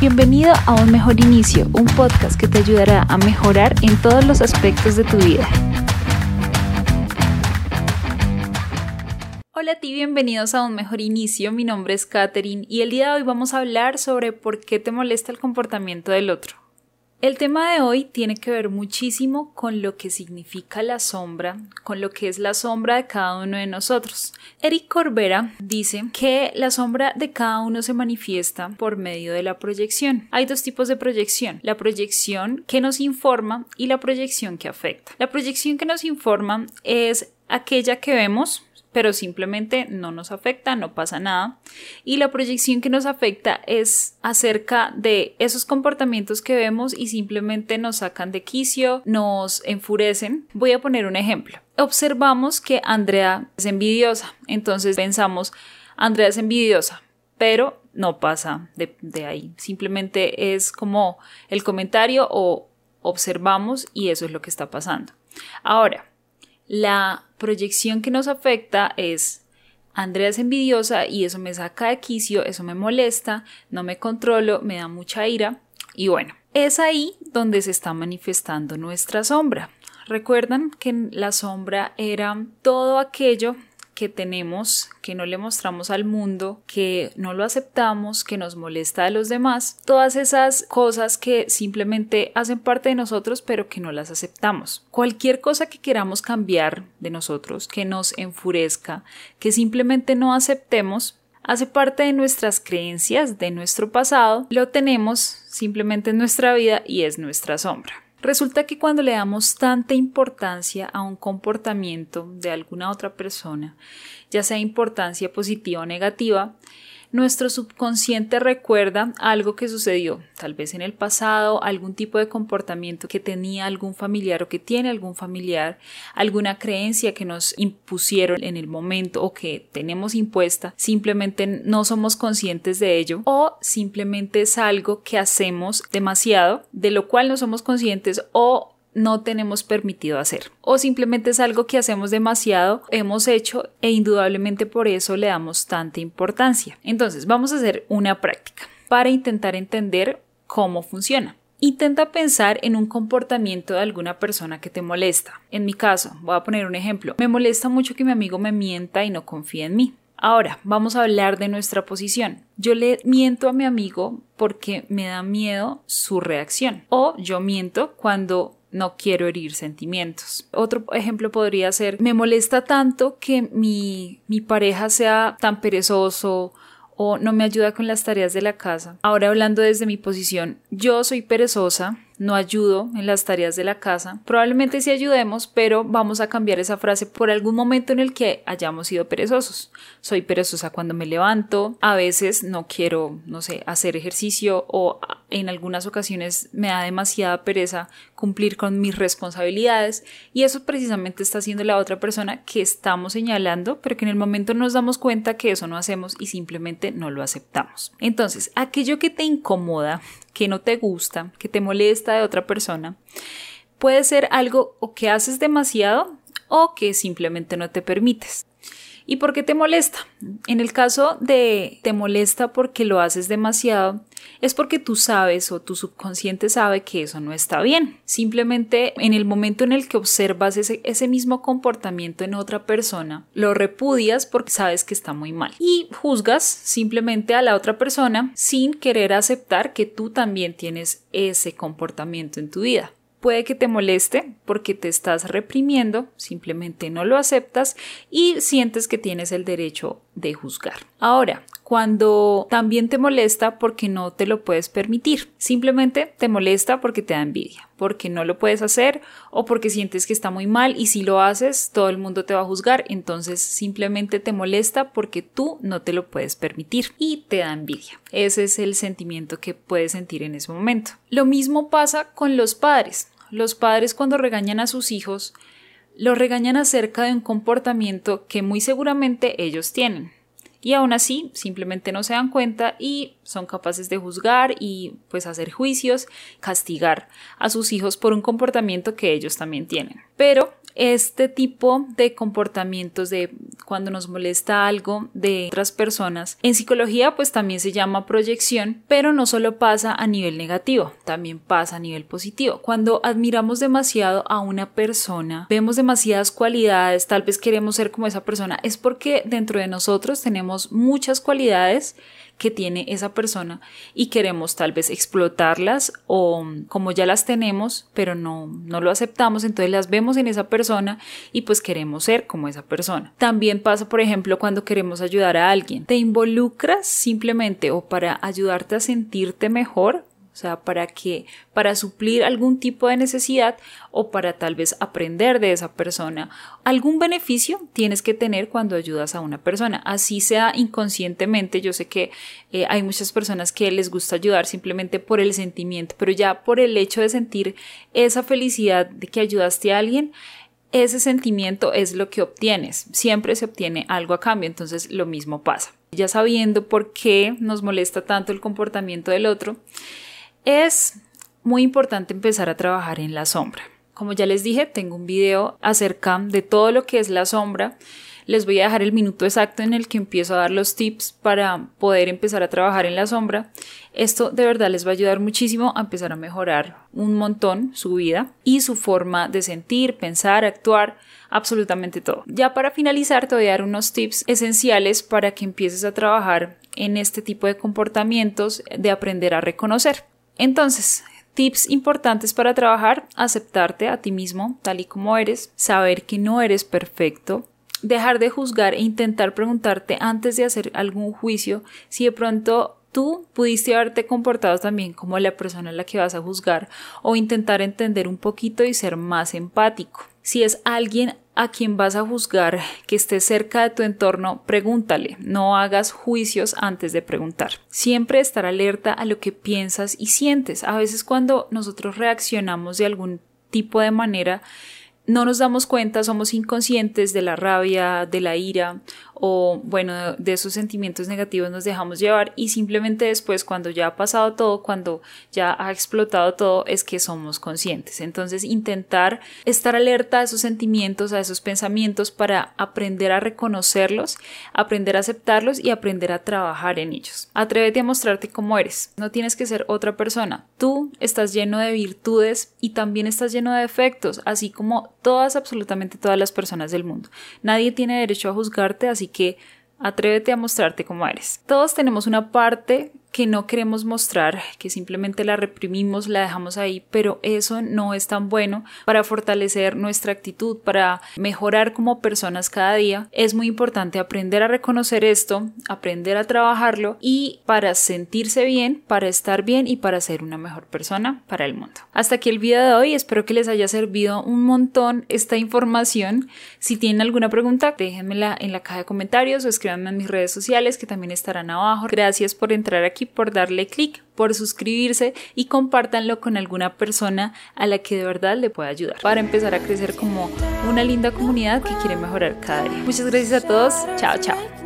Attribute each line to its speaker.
Speaker 1: Bienvenido a Un Mejor Inicio, un podcast que te ayudará a mejorar en todos los aspectos de tu vida. Hola a ti, bienvenidos a Un Mejor Inicio. Mi nombre es Katherine y el día de hoy vamos a hablar sobre por qué te molesta el comportamiento del otro. El tema de hoy tiene que ver muchísimo con lo que significa la sombra, con lo que es la sombra de cada uno de nosotros. Eric Corbera dice que la sombra de cada uno se manifiesta por medio de la proyección. Hay dos tipos de proyección, la proyección que nos informa y la proyección que afecta. La proyección que nos informa es aquella que vemos pero simplemente no nos afecta, no pasa nada. Y la proyección que nos afecta es acerca de esos comportamientos que vemos y simplemente nos sacan de quicio, nos enfurecen. Voy a poner un ejemplo. Observamos que Andrea es envidiosa, entonces pensamos, Andrea es envidiosa, pero no pasa de, ahí. Simplemente es como el comentario o observamos y eso es lo que está pasando. Ahora, la proyección que nos afecta es Andrea es envidiosa y eso me saca de quicio, eso me molesta, no me controlo, me da mucha ira y bueno, es ahí donde se está manifestando nuestra sombra. Recuerdan que la sombra era todo aquello que tenemos, que no le mostramos al mundo, que no lo aceptamos, que nos molesta a los demás, todas esas cosas que simplemente hacen parte de nosotros pero que no las aceptamos. Cualquier cosa que queramos cambiar de nosotros, que nos enfurezca, que simplemente no aceptemos, hace parte de nuestras creencias, de nuestro pasado, lo tenemos simplemente en nuestra vida y es nuestra sombra. Resulta que cuando le damos tanta importancia a un comportamiento de alguna otra persona, ya sea importancia positiva o negativa, nuestro subconsciente recuerda algo que sucedió, tal vez en el pasado, algún tipo de comportamiento que tenía algún familiar o que tiene algún familiar, alguna creencia que nos impusieron en el momento o que tenemos impuesta, simplemente no somos conscientes de ello o simplemente es algo que hacemos demasiado, de lo cual no somos conscientes o no tenemos permitido hacer. O simplemente es algo que hacemos demasiado, hemos hecho e indudablemente por eso le damos tanta importancia. Entonces, vamos a hacer una práctica para intentar entender cómo funciona. Intenta pensar en un comportamiento de alguna persona que te molesta. En mi caso, voy a poner un ejemplo. Me molesta mucho que mi amigo me mienta y no confíe en mí. Ahora, vamos a hablar de nuestra posición. Yo le miento a mi amigo porque me da miedo su reacción. O yo miento cuando no quiero herir sentimientos. Otro ejemplo podría ser, me molesta tanto que mi, mi pareja sea tan perezoso o no me ayuda con las tareas de la casa. Ahora hablando desde mi posición, yo soy perezosa, no ayudo en las tareas de la casa. Probablemente sí ayudemos, pero vamos a cambiar esa frase por algún momento en el que hayamos sido perezosos. Soy perezosa cuando me levanto, a veces no quiero, no sé, hacer ejercicio o en algunas ocasiones me da demasiada pereza cumplir con mis responsabilidades y eso precisamente está haciendo la otra persona que estamos señalando, pero que en el momento nos damos cuenta que eso no hacemos y simplemente no lo aceptamos. Entonces, aquello que te incomoda, que no te gusta, que te molesta de otra persona, puede ser algo o que haces demasiado o que simplemente no te permites. ¿Y por qué te molesta? En el caso de te molesta porque lo haces demasiado, es porque tú sabes o tu subconsciente sabe que eso no está bien. Simplemente en el momento en el que observas ese, ese mismo comportamiento en otra persona, lo repudias porque sabes que está muy mal. Y juzgas simplemente a la otra persona sin querer aceptar que tú también tienes ese comportamiento en tu vida puede que te moleste porque te estás reprimiendo, simplemente no lo aceptas y sientes que tienes el derecho de juzgar. Ahora, cuando también te molesta porque no te lo puedes permitir, simplemente te molesta porque te da envidia, porque no lo puedes hacer o porque sientes que está muy mal y si lo haces todo el mundo te va a juzgar, entonces simplemente te molesta porque tú no te lo puedes permitir y te da envidia. Ese es el sentimiento que puedes sentir en ese momento. Lo mismo pasa con los padres. Los padres cuando regañan a sus hijos, los regañan acerca de un comportamiento que muy seguramente ellos tienen. Y aún así, simplemente no se dan cuenta y son capaces de juzgar y pues hacer juicios, castigar a sus hijos por un comportamiento que ellos también tienen. Pero este tipo de comportamientos de cuando nos molesta algo de otras personas, en psicología pues también se llama proyección, pero no solo pasa a nivel negativo, también pasa a nivel positivo. Cuando admiramos demasiado a una persona, vemos demasiadas cualidades, tal vez queremos ser como esa persona, es porque dentro de nosotros tenemos muchas cualidades que tiene esa persona y queremos tal vez explotarlas o como ya las tenemos pero no, no lo aceptamos entonces las vemos en esa persona y pues queremos ser como esa persona. También pasa por ejemplo cuando queremos ayudar a alguien. Te involucras simplemente o para ayudarte a sentirte mejor o sea, para que, para suplir algún tipo de necesidad o para tal vez aprender de esa persona. Algún beneficio tienes que tener cuando ayudas a una persona, así sea inconscientemente. Yo sé que eh, hay muchas personas que les gusta ayudar simplemente por el sentimiento, pero ya por el hecho de sentir esa felicidad de que ayudaste a alguien, ese sentimiento es lo que obtienes. Siempre se obtiene algo a cambio, entonces lo mismo pasa. Ya sabiendo por qué nos molesta tanto el comportamiento del otro, es muy importante empezar a trabajar en la sombra. Como ya les dije, tengo un video acerca de todo lo que es la sombra. Les voy a dejar el minuto exacto en el que empiezo a dar los tips para poder empezar a trabajar en la sombra. Esto de verdad les va a ayudar muchísimo a empezar a mejorar un montón su vida y su forma de sentir, pensar, actuar, absolutamente todo. Ya para finalizar te voy a dar unos tips esenciales para que empieces a trabajar en este tipo de comportamientos de aprender a reconocer. Entonces, tips importantes para trabajar, aceptarte a ti mismo tal y como eres, saber que no eres perfecto, dejar de juzgar e intentar preguntarte antes de hacer algún juicio si de pronto tú pudiste haberte comportado también como la persona a la que vas a juzgar o intentar entender un poquito y ser más empático. Si es alguien a quien vas a juzgar que esté cerca de tu entorno, pregúntale, no hagas juicios antes de preguntar. Siempre estar alerta a lo que piensas y sientes. A veces cuando nosotros reaccionamos de algún tipo de manera, no nos damos cuenta, somos inconscientes de la rabia, de la ira o bueno, de esos sentimientos negativos nos dejamos llevar y simplemente después cuando ya ha pasado todo, cuando ya ha explotado todo, es que somos conscientes. Entonces intentar estar alerta a esos sentimientos, a esos pensamientos para aprender a reconocerlos, aprender a aceptarlos y aprender a trabajar en ellos. Atrévete a mostrarte cómo eres. No tienes que ser otra persona. Tú estás lleno de virtudes y también estás lleno de defectos, así como todas, absolutamente todas las personas del mundo. Nadie tiene derecho a juzgarte, así que atrévete a mostrarte como eres. Todos tenemos una parte que no queremos mostrar, que simplemente la reprimimos, la dejamos ahí, pero eso no es tan bueno para fortalecer nuestra actitud, para mejorar como personas cada día. Es muy importante aprender a reconocer esto, aprender a trabajarlo y para sentirse bien, para estar bien y para ser una mejor persona para el mundo. Hasta aquí el video de hoy, espero que les haya servido un montón esta información. Si tienen alguna pregunta, déjenmela en la caja de comentarios o escríbanme en mis redes sociales que también estarán abajo. Gracias por entrar aquí por darle clic, por suscribirse y compártanlo con alguna persona a la que de verdad le pueda ayudar para empezar a crecer como una linda comunidad que quiere mejorar cada día. Muchas gracias a todos. Chao, chao.